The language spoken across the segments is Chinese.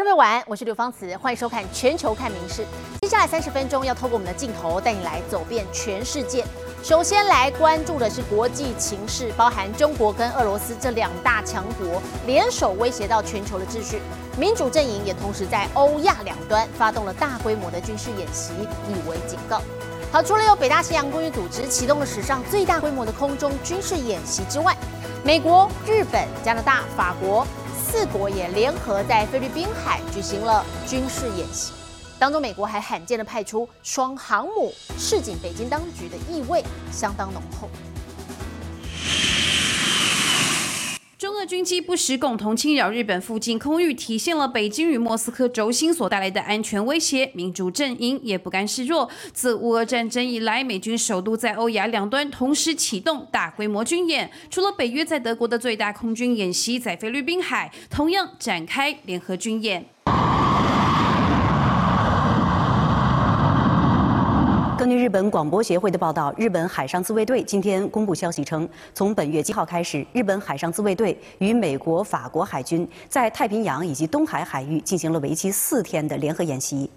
观众朋友晚安，我是刘芳慈，欢迎收看《全球看名事》。接下来三十分钟要透过我们的镜头带你来走遍全世界。首先来关注的是国际情势，包含中国跟俄罗斯这两大强国联手威胁到全球的秩序。民主阵营也同时在欧亚两端发动了大规模的军事演习，以为警告。好，除了有北大西洋公约组织启动了史上最大规模的空中军事演习之外，美国、日本、加拿大、法国。四国也联合在菲律宾海举行了军事演习，当中美国还罕见的派出双航母，示警北京当局的意味相当浓厚。的军机不时共同侵扰日本附近空域，体现了北京与莫斯科轴心所带来的安全威胁。民主阵营也不甘示弱，自乌俄战争以来，美军首都在欧亚两端同时启动大规模军演。除了北约在德国的最大空军演习，在菲律宾海同样展开联合军演。据日本广播协会的报道，日本海上自卫队今天公布消息称，从本月七号开始，日本海上自卫队与美国、法国海军在太平洋以及东海海域进行了为期四天的联合演习。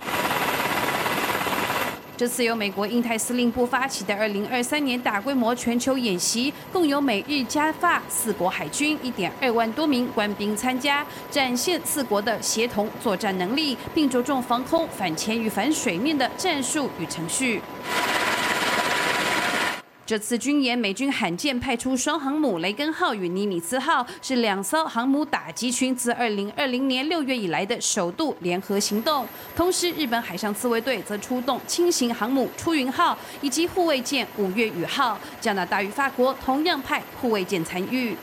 这次由美国印太司令部发起的2023年大规模全球演习，共有美日加法四国海军1.2万多名官兵参加，展现四国的协同作战能力，并着重防空、反潜与反水面的战术与程序。这次军演，美军罕见派出双航母“雷根号”与“尼米兹号”，是两艘航母打击群自2020年6月以来的首度联合行动。同时，日本海上自卫队则出动轻型航母“出云号”以及护卫舰“五月雨号”。加拿大与法国同样派护卫舰参与。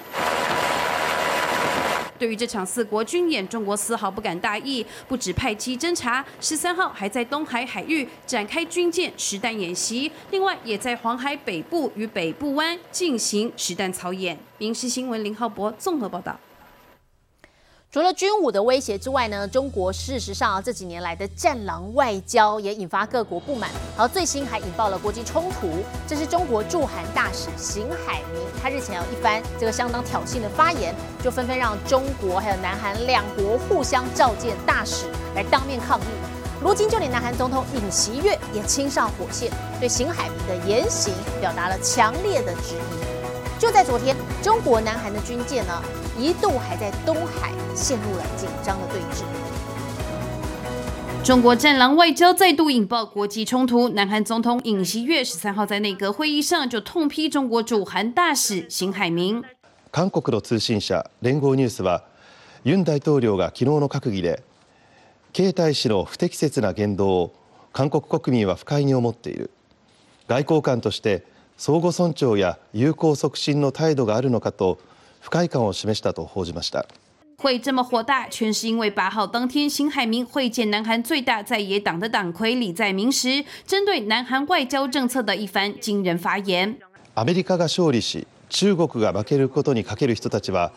对于这场四国军演，中国丝毫不敢大意，不止派机侦察，十三号还在东海海域展开军舰实弹演习，另外也在黄海北部与北部湾进行实弹操演。民事新闻林浩博综合报道。除了军武的威胁之外呢，中国事实上这几年来的战狼外交也引发各国不满，而最新还引爆了国际冲突。这是中国驻韩大使邢海明，他日前有一番这个相当挑衅的发言，就纷纷让中国还有南韩两国互相召见大使来当面抗议。如今就连南韩总统尹锡悦也亲上火线，对邢海明的言行表达了强烈的质疑。就在昨天，中国南韩的军舰呢？一度还在东海陷入了紧张的对峙。中国战狼外交再度引爆国际冲突。南韩总统尹锡悦十三号在内阁会议上就痛批中国驻韩大使邢海明。韓国の通信社連合ニュースは、ユン大統領が昨日の閣議で、ケイ大使の不適切な言動を韓国国民は不快に思っている。外交官として 相互尊重や友好促進の態度があるのかと。不快感を示したと報じました。会这么火大，全是因为八号当天，邢海明会见南韩最大在野党的党魁李在明时，针对南韩外交政策的一番惊人发言。アメリカが勝利し、中国が負けることにかける人たちは、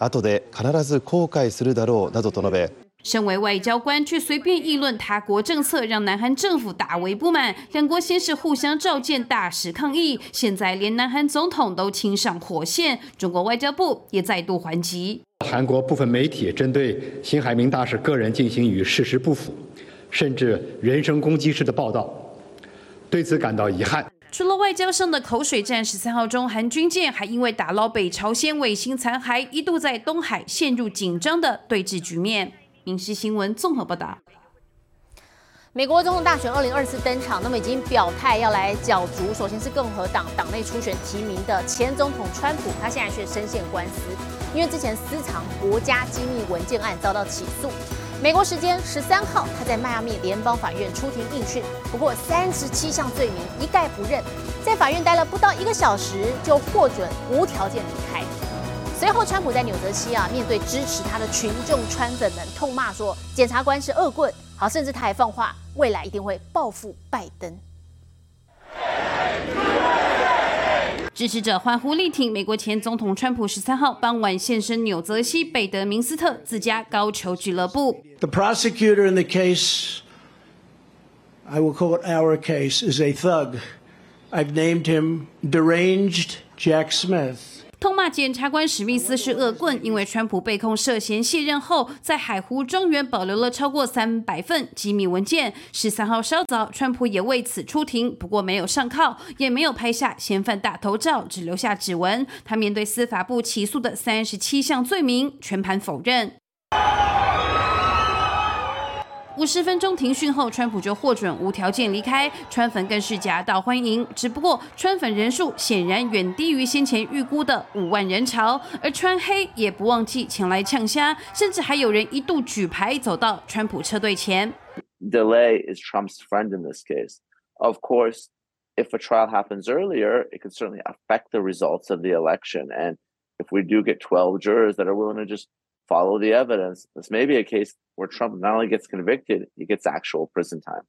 後で必ず後悔するだろうなどと述べ。身为外交官，却随便议论他国政策，让南韩政府大为不满。两国先是互相召见大使抗议，现在连南韩总统都亲上火线。中国外交部也再度还击。韩国部分媒体针对辛海明大使个人进行与事实不符，甚至人身攻击式的报道，对此感到遗憾。除了外交上的口水战，十三号中韩军舰还因为打捞北朝鲜卫星残骸，一度在东海陷入紧张的对峙局面。影视新闻综合报道：美国总统大选二零二四登场，那么已经表态要来角逐。首先是共和党党内初选提名的前总统川普，他现在却深陷官司，因为之前私藏国家机密文件案遭到起诉。美国时间十三号，他在迈阿密联邦法院出庭应讯，不过三十七项罪名一概不认，在法院待了不到一个小时，就获准无条件离开。随后，川普在纽泽西啊，面对支持他的群众川粉们痛骂说，检察官是恶棍。好，甚至他还放话，未来一定会报复拜登。支持者欢呼力挺美国前总统川普，十三号傍晚现身纽泽西北德明斯特自家高球俱乐部。The prosecutor in the case, I will call it our case, is a thug. I've named him deranged Jack Smith. 痛骂检察官史密斯是恶棍，因为川普被控涉嫌卸任后，在海湖庄园保留了超过三百份机密文件。十三号稍早，川普也为此出庭，不过没有上铐，也没有拍下嫌犯大头照，只留下指纹。他面对司法部起诉的三十七项罪名，全盘否认。五十分钟停讯后，川普就获准无条件离开，川粉更是夹道欢迎。只不过川粉人数显然远低于先前预估的五万人潮，而川黑也不忘记前来呛虾，甚至还有人一度举牌走到川普车队前。Delay is Trump's friend in this case. Of course, if a trial happens earlier, it could certainly affect the results of the election. And if we do get 12 jurors that are willing to just follow the evidence, this may be a case where Trump not only gets convicted, he gets actual prison time.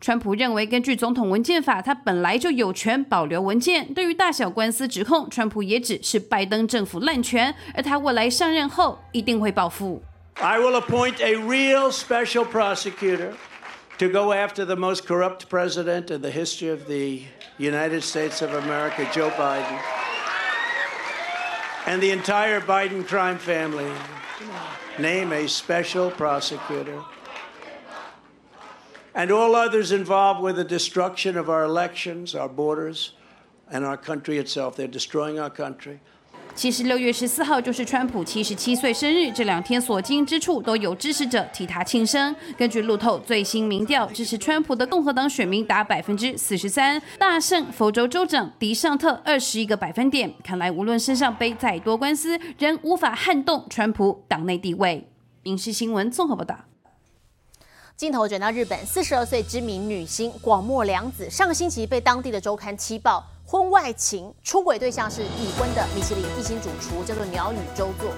川普认为，根据总统文件法，他本来就有权保留文件。对于大小官司指控，川普也只是拜登政府滥权，而他未来上任后一定会报复。I will appoint a real special prosecutor to go after the most corrupt president in the history of the United States of America, Joe Biden, and the entire Biden crime family. Name a special prosecutor. And all others involved with the destruction of our elections, our borders, and our country itself. They're destroying our country. 其实六月十四号就是川普七十七岁生日，这两天所经之处都有支持者替他庆生。根据路透最新民调，支持川普的共和党选民达百分之四十三，大胜佛州州长迪尚特二十一个百分点。看来无论身上背再多官司，仍无法撼动川普党内地位。影视新闻综合报道。镜头转到日本，四十二岁知名女星广末凉子上个星期被当地的周刊七报。婚外情出轨对象是已婚的米其林一星主厨，叫做鸟语周作。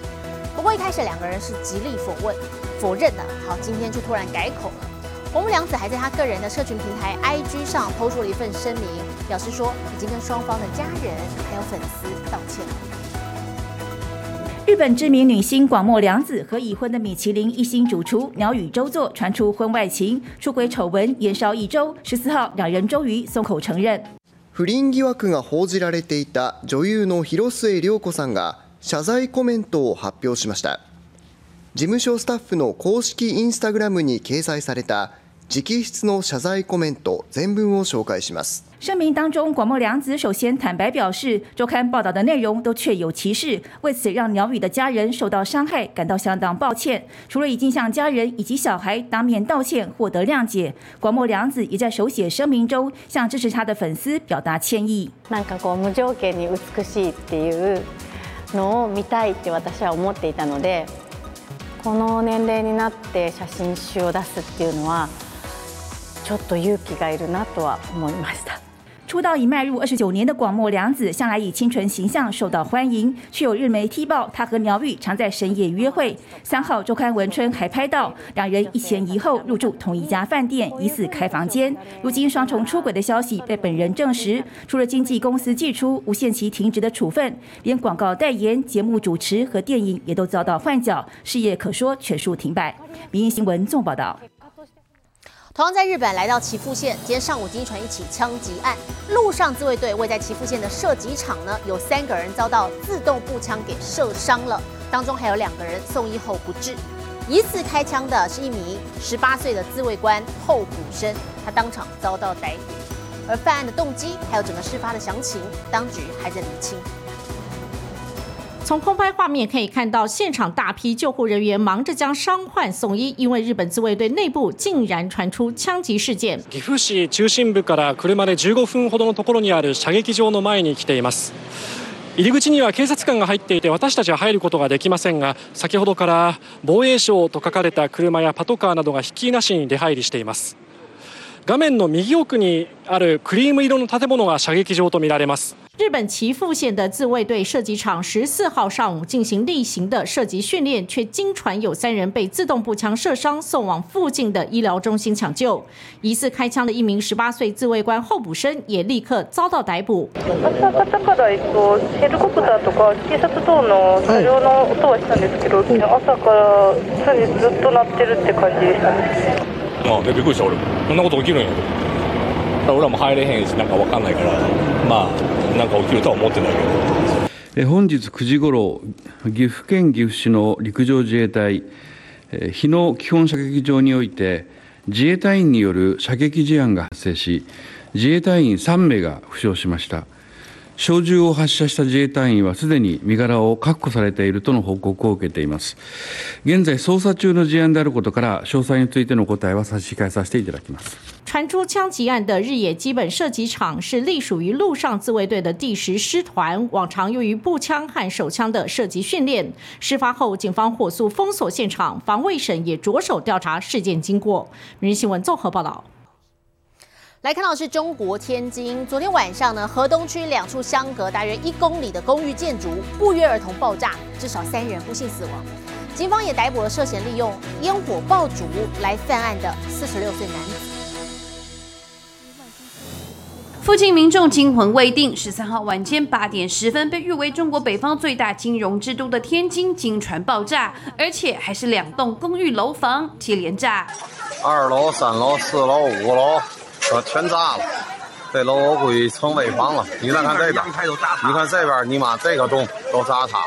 不过一开始两个人是极力否认，否认的。好，今天却突然改口了。红木良子还在他个人的社群平台 IG 上抛出了一份声明，表示说已经跟双方的家人还有粉丝道歉。日本知名女星广末凉子和已婚的米其林一星主厨鸟语周作传出婚外情、出轨丑闻，延烧一周。十四号，两人终于松口承认。不倫疑惑が報じられていた女優の広末涼子さんが謝罪コメントを発表しました。事務所スタッフの公式インスタグラムに掲載された直筆の謝罪コメント全文を紹介します声明当中，广末凉子首先坦白表示，周刊报道的内容都确有其事，为此让鸟语的家人受到伤害，感到相当抱歉。除了已经向家人以及小孩当面道歉，获得谅解，广末凉子也在手写声明中向支持他的粉丝表达歉意。なんかこう無条件に美しいっていうのを見たいって私は思っていたので、この年齢になって写真集を出すっていうのは ちょっと勇気がいるなとは思いました。出道已迈入二十九年的广末凉子，向来以清纯形象受到欢迎，却有日媒踢爆她和鸟语常在深夜约会。三号周刊文春还拍到两人一前一后入住同一家饭店，疑似开房间。如今双重出轨的消息被本人证实，除了经纪公司寄出无限期停职的处分，连广告代言、节目主持和电影也都遭到换角，事业可说全数停摆。民营新闻纵报道。 同样在日本，来到岐阜县，今天上午经传一起枪击案。路上自卫队位在岐阜县的射击场呢，有三个人遭到自动步枪给射伤了，当中还有两个人送医后不治。疑似开枪的是一名十八岁的自卫官后补生，他当场遭到逮捕。而犯案的动机还有整个事发的详情，当局还在厘清。从空拍画面可以看到，现场大批救护人员忙着将伤患送医，因为日本自卫队内部竟然传出枪击事件。岐阜市中心部から車で15分ほどのところにある射撃場の前に来ています。入り口には警察官が入っていて私たちは入ることができませんが先ほどから防衛省と書かれた車やパトカーなどがひっきりなしに出入りしています画面の右奥にあるクリーム色の建物が射撃場とみられます日本岐阜县的自卫队射击场十四号上午进行例行的射击训练，却经传有三人被自动步枪射伤，送往附近的医疗中心抢救。疑似开枪的一名十八岁自卫官候补生也立刻遭到逮捕。 朝方からえっとヘリコプターとか警察等の車両の音はしたんですけど、朝から常にずっと鳴ってるって感じでしたね。あ、びっくりした俺も。こんなこと起きるんやと。俺らも入れへんしなんかわかんないから、まあなんか起きるとは思ってないけど。本日9時ごろ、岐阜県岐阜市の陸上自衛隊日野基本射撃場において、自衛隊員による射撃事案が発生し、自衛隊員3名が負傷しました。小銃を発射した自衛隊員はすでに身柄を確保されているとの報告を受けています。現在捜査中の事案であることから、詳細についての答えは差し控えさせていただきます。传出枪击案的日野基本射击场是隶属于陆上自卫队的第十师团，往常用于步枪和手枪的射击训练。事发后，警方火速封锁现场，防卫省也着手调查事件经过。明日新闻综合报道。 来看到是中国天津，昨天晚上呢，河东区两处相隔大约一公里的公寓建筑不约而同爆炸，至少三人不幸死亡。警方也逮捕了涉嫌利用烟火爆竹来犯案的四十六岁男子。附近民众惊魂未定。十三号晚间八点十分，被誉为中国北方最大金融之都的天津，经传爆炸，而且还是两栋公寓楼房接连炸。二楼、三楼、四楼、五楼。呃，全炸了！这楼我估计成危房了。你再看这边，你看这边，你妈这个洞都炸塌了。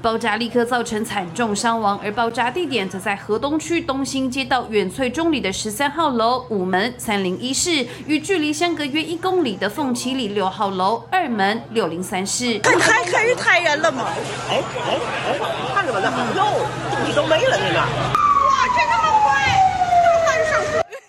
爆炸立刻造成惨重伤亡，而爆炸地点则在河东区东兴街道远翠中里的十三号楼五门三零一室，与距离相隔约一公里的凤岐里六号楼二门六零三室。太还是太人了吗！哎哎哎，看着吧，那有东西都没了，那个。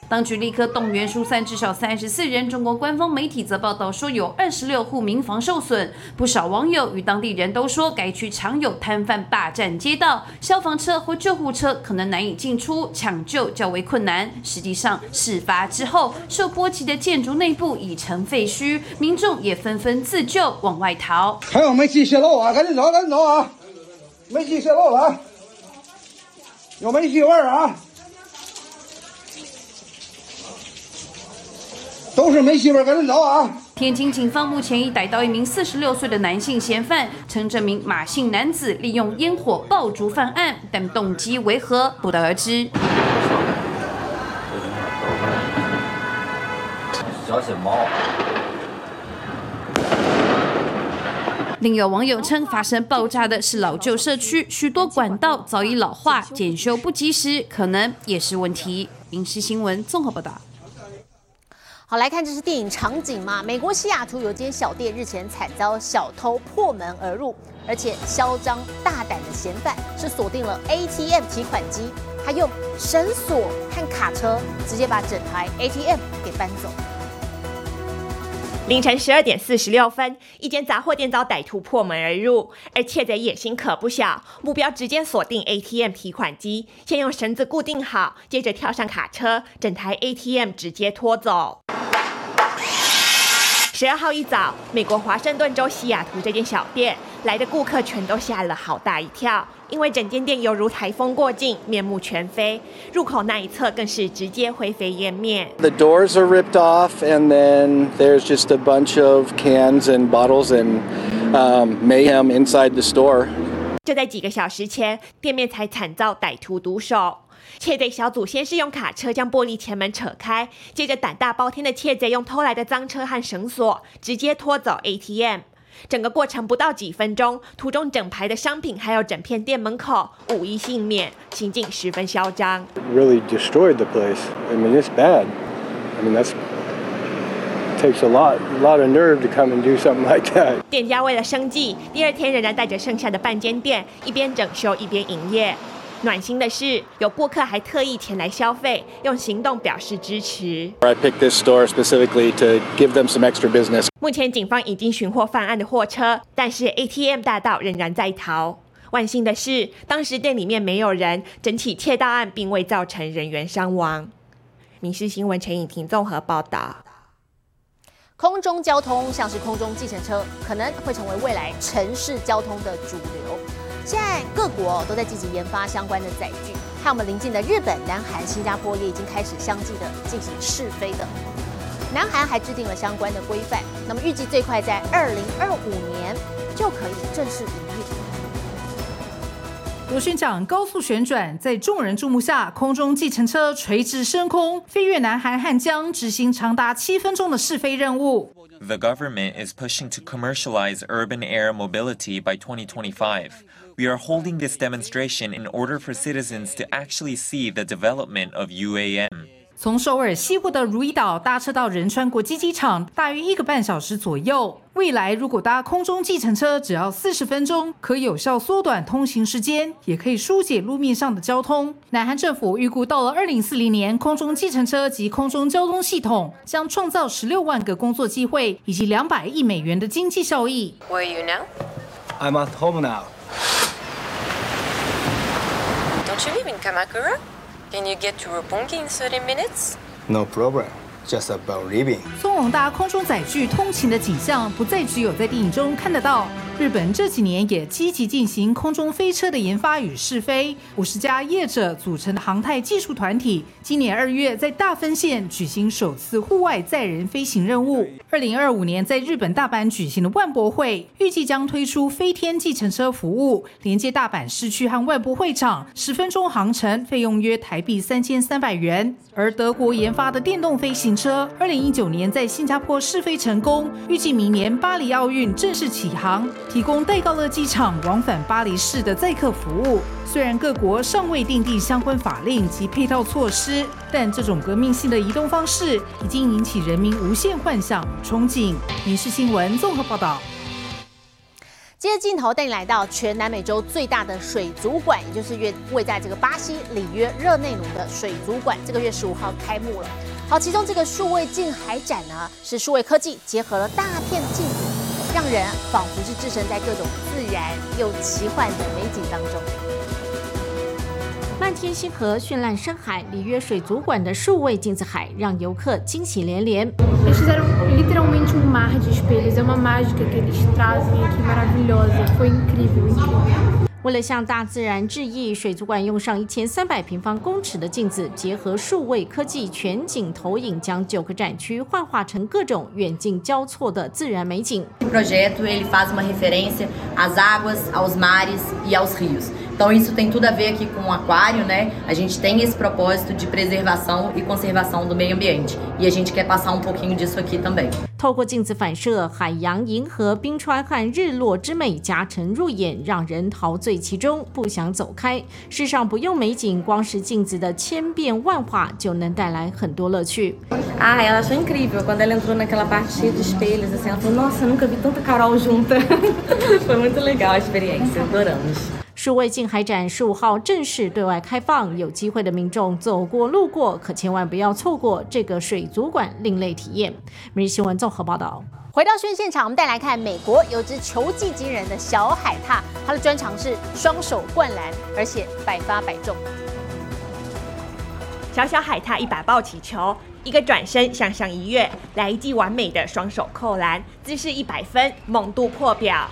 当局立刻动员疏散至少三十四人。中国官方媒体则报道说，有二十六户民房受损。不少网友与当地人都说，该区常有摊贩霸占街道，消防车或救护车可能难以进出，抢救较为困难。实际上，事发之后，受波及的建筑内部已成废墟，民众也纷纷自救往外逃。还有煤气泄漏啊！赶紧走，赶紧走啊！煤气泄漏了啊，有煤气味儿啊！都是没媳妇，赶紧走啊！天津警方目前已逮到一名四十六岁的男性嫌犯，称这名马姓男子利用烟火爆竹犯案，但动机为何不得而知。小心猫！另有网友称，发生爆炸的是老旧社区，许多管道早已老化，检修不及时，可能也是问题。影视新闻综合报道。好，来看这是电影场景嘛？美国西雅图有间小店日前惨遭小偷破门而入，而且嚣张大胆的嫌犯是锁定了 ATM 提款机，他用绳索和卡车直接把整台 ATM 给搬走。凌晨十二点四十六分，一间杂货店遭歹徒破门而入，而窃贼野心可不小，目标直接锁定 ATM 提款机，先用绳子固定好，接着跳上卡车，整台 ATM 直接拖走。十二号一早，美国华盛顿州西雅图这间小店来的顾客全都吓了好大一跳，因为整间店犹如台风过境，面目全非。入口那一侧更是直接灰飞烟灭。The doors are ripped off, and then there's just a bunch of cans and bottles and mayhem inside the store. 就在几个小时前，店面才惨遭歹徒毒手。窃贼小组先是用卡车将玻璃前门扯开，接着胆大包天的窃贼用偷来的赃车和绳索直接拖走 ATM。整个过程不到几分钟，途中整排的商品还有整片店门口无一幸免，情景十分嚣张。Really destroyed the place. I mean, it's bad. I mean, that's takes a lot, lot of nerve to come and do something like that. 店家为了生计，第二天仍然带着剩下的半间店一边整修一边营业。暖心的是，有顾客还特意前来消费，用行动表示支持。I picked this store specifically to give them some extra business. 目前警方已经寻获犯案的货车，但是 ATM 大盗仍然在逃。万幸的是，当时店里面没有人，整起窃盗案并未造成人员伤亡。民事新闻陈颖婷综合报道。空中交通像是空中计程车，可能会成为未来城市交通的主流。现在各国都在积极研发相关的载具，还有我们邻近的日本、南韩、新加坡也已经开始相继的进行试飞的。南韩还制定了相关的规范，那么预计最快在二零二五年就可以正式营运。螺旋桨高速旋转，在众人注目下，空中计程车垂直升空，飞越南韩汉江，执行长达七分钟的试飞任务。The government is pushing to commercialize urban air mobility by 2025. We are holding this demonstration in order for citizens to actually see the development of UAM. 从首尔西部的如意岛搭车到仁川国际机场，大约一个半小时左右。未来如果搭空中计程车，只要四十分钟，可有效缩短通行时间，也可以疏解路面上的交通。南韩政府预估，到了二零四零年，空中计程车及空中交通系统将创造十六万个工作机会，以及两百亿美元的经济效益。Where are you now? I'm at home now. Don't you live in Kamakura? Can you get to Roppongi in 30 minutes? No problem. Just about living. 松永搭空中载具通勤的景象，不再只有在电影中看得到。日本这几年也积极进行空中飞车的研发与试飞，五十家业者组成的航太技术团体，今年二月在大分县举行首次户外载人飞行任务。二零二五年在日本大阪举行的万博会，预计将推出飞天计程车服务，连接大阪市区和万博会场，十分钟航程，费用约台币三千三百元。而德国研发的电动飞行车，二零一九年在新加坡试飞成功，预计明年巴黎奥运正式起航。提供戴高乐机场往返巴黎市的载客服务。虽然各国尚未订定相关法令及配套措施，但这种革命性的移动方式已经引起人民无限幻想憧憬。民事新闻综合报道。接着镜头带你来到全南美洲最大的水族馆，也就是约位在这个巴西里约热内卢的水族馆，这个月十五号开幕了。好，其中这个数位近海展呢，是数位科技结合了大片镜子。让人仿佛是置身在各种自然又奇幻的美景当中。漫天星河、绚烂深海，里约水族馆的数位镜子海让游客惊喜连连。为了向大自然致意水族馆用上一千三百平方公尺的镜子结合数位科技全景投影将九个展区幻化成各种远近交错的自然美景。Então isso tem tudo a ver aqui com o aquário, né? A gente tem esse propósito de preservação e conservação do meio ambiente. E a gente quer passar um pouquinho disso aqui também. 透过镜子反射，海洋、银河、冰川和日落之美加成入眼，让人陶醉其中，不想走开。世上不用美景，光是镜子的千变万化就能带来很多乐趣。Ah, ela achou incrível quando ela entrou naquela parte cheia de espelhos, assim, ela falou: Nossa, nunca vi tanta Carol junta. Foi muito legal a experiência, adoramos. 数位近海展十五号正式对外开放，有机会的民众走过路过，可千万不要错过这个水族馆另类体验。每日新闻综合报道。回到宣现场，我们带来看美国有只球技惊人的小海獭，它的专长是双手灌篮，而且百发百中。小小海獭一把抱起球，一个转身向上一跃，来一记完美的双手扣篮，姿势一百分，猛度破表。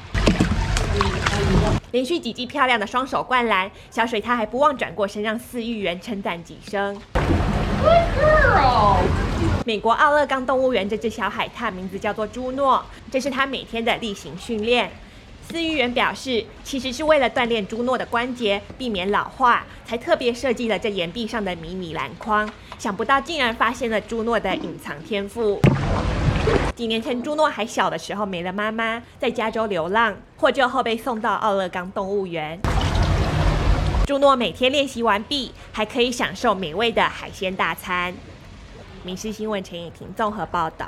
连续几记漂亮的双手灌篮，小水獭还不忘转过身让饲育员称赞几声。美国奥勒冈动物园这只小海獭名字叫做朱诺，这是它每天的例行训练。饲育员表示，其实是为了锻炼朱诺的关节，避免老化，才特别设计了这岩壁上的迷你篮筐。想不到竟然发现了朱诺的隐藏天赋。几年前，朱诺还小的时候没了妈妈，在加州流浪，获救后被送到奥勒冈动物园。朱诺每天练习完毕，还可以享受美味的海鲜大餐。民事新闻陈以婷综合报道。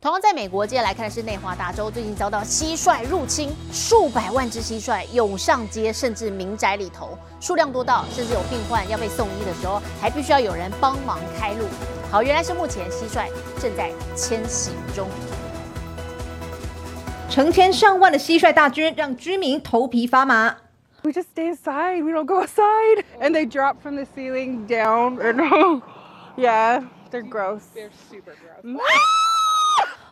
同样在美国，接下来看的是内华达州，最近遭到蟋蟀入侵，数百万只蟋蟀涌上街，甚至民宅里头，数量多到甚至有病患要被送医的时候，还必须要有人帮忙开路。好，原来是目前蟋蟀正在迁徙中。成千上万的蟋蟀大军让居民头皮发麻。We just stay inside. We don't go outside. And they drop from the ceiling down. And yeah, they're gross. They're super gross.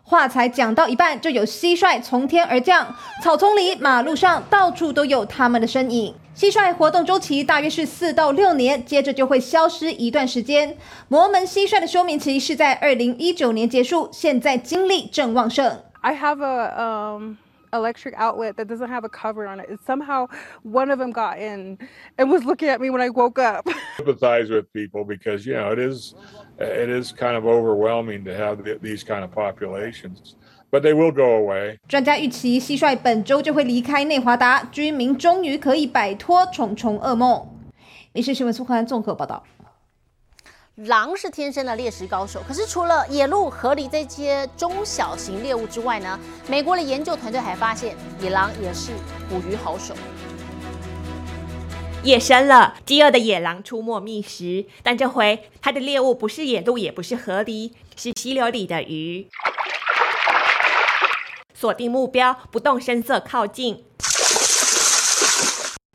话才讲到一半，就有蟋蟀从天而降，草丛里、马路上到处都有它们的身影。蟋蟀活动周期大约是四到六年，接着就会消失一段时间。摩门蟋蟀的休眠期是在二零一九年结束，现在精力正旺盛。I have a um electric outlet that doesn't have a cover on it. And somehow one of them got in and was looking at me when I woke up. Sympathize with people because you know it is it is kind of overwhelming to have these kind of populations, but they will go away. 专家预期蟋蟀本周就会离开内华达，居民终于可以摆脱重重噩梦。民事新闻苏宽综合报道。狼是天生的猎食高手，可是除了野鹿、河狸这些中小型猎物之外呢，美国的研究团队还发现，野狼也是捕鱼好手。夜深了，饥饿的野狼出没觅食，但这回它的猎物不是野鹿，也不是河狸，是溪流里的鱼。锁定目标，不动声色靠近，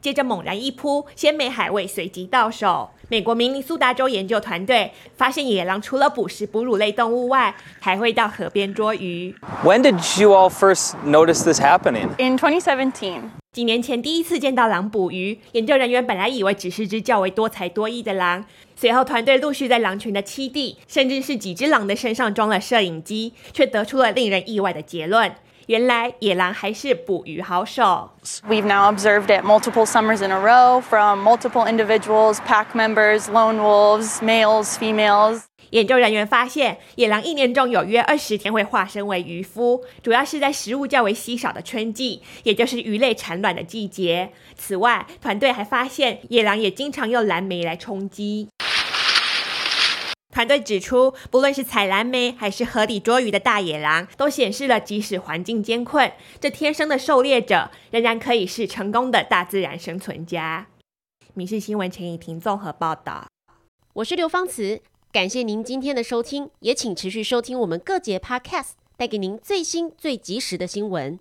接着猛然一扑，鲜美海味随即到手。美国明尼苏达州研究团队发现，野狼除了捕食哺乳类动物外，还会到河边捉鱼。When did you all first notice this happening? In 2017. 几年前第一次见到狼捕鱼，研究人员本来以为只是只较为多才多艺的狼，随后团队陆续在狼群的栖地，甚至是几只狼的身上装了摄影机，却得出了令人意外的结论：原来野狼还是捕鱼好手。We've now observed it multiple summers in a row from multiple individuals, pack members, lone wolves, males, females. 研究人员发现，野狼一年中有约二十天会化身为渔夫，主要是在食物较为稀少的春季，也就是鱼类产卵的季节。此外，团队还发现，野狼也经常用蓝莓来充饥。团队指出，不论是采蓝莓还是河底捉鱼的大野狼，都显示了即使环境艰困，这天生的狩猎者仍然可以是成功的大自然生存家。民事新闻陈以婷综合报道。我是刘芳慈，感谢您今天的收听，也请持续收听我们各节 Podcast，带给您最新最及时的新闻。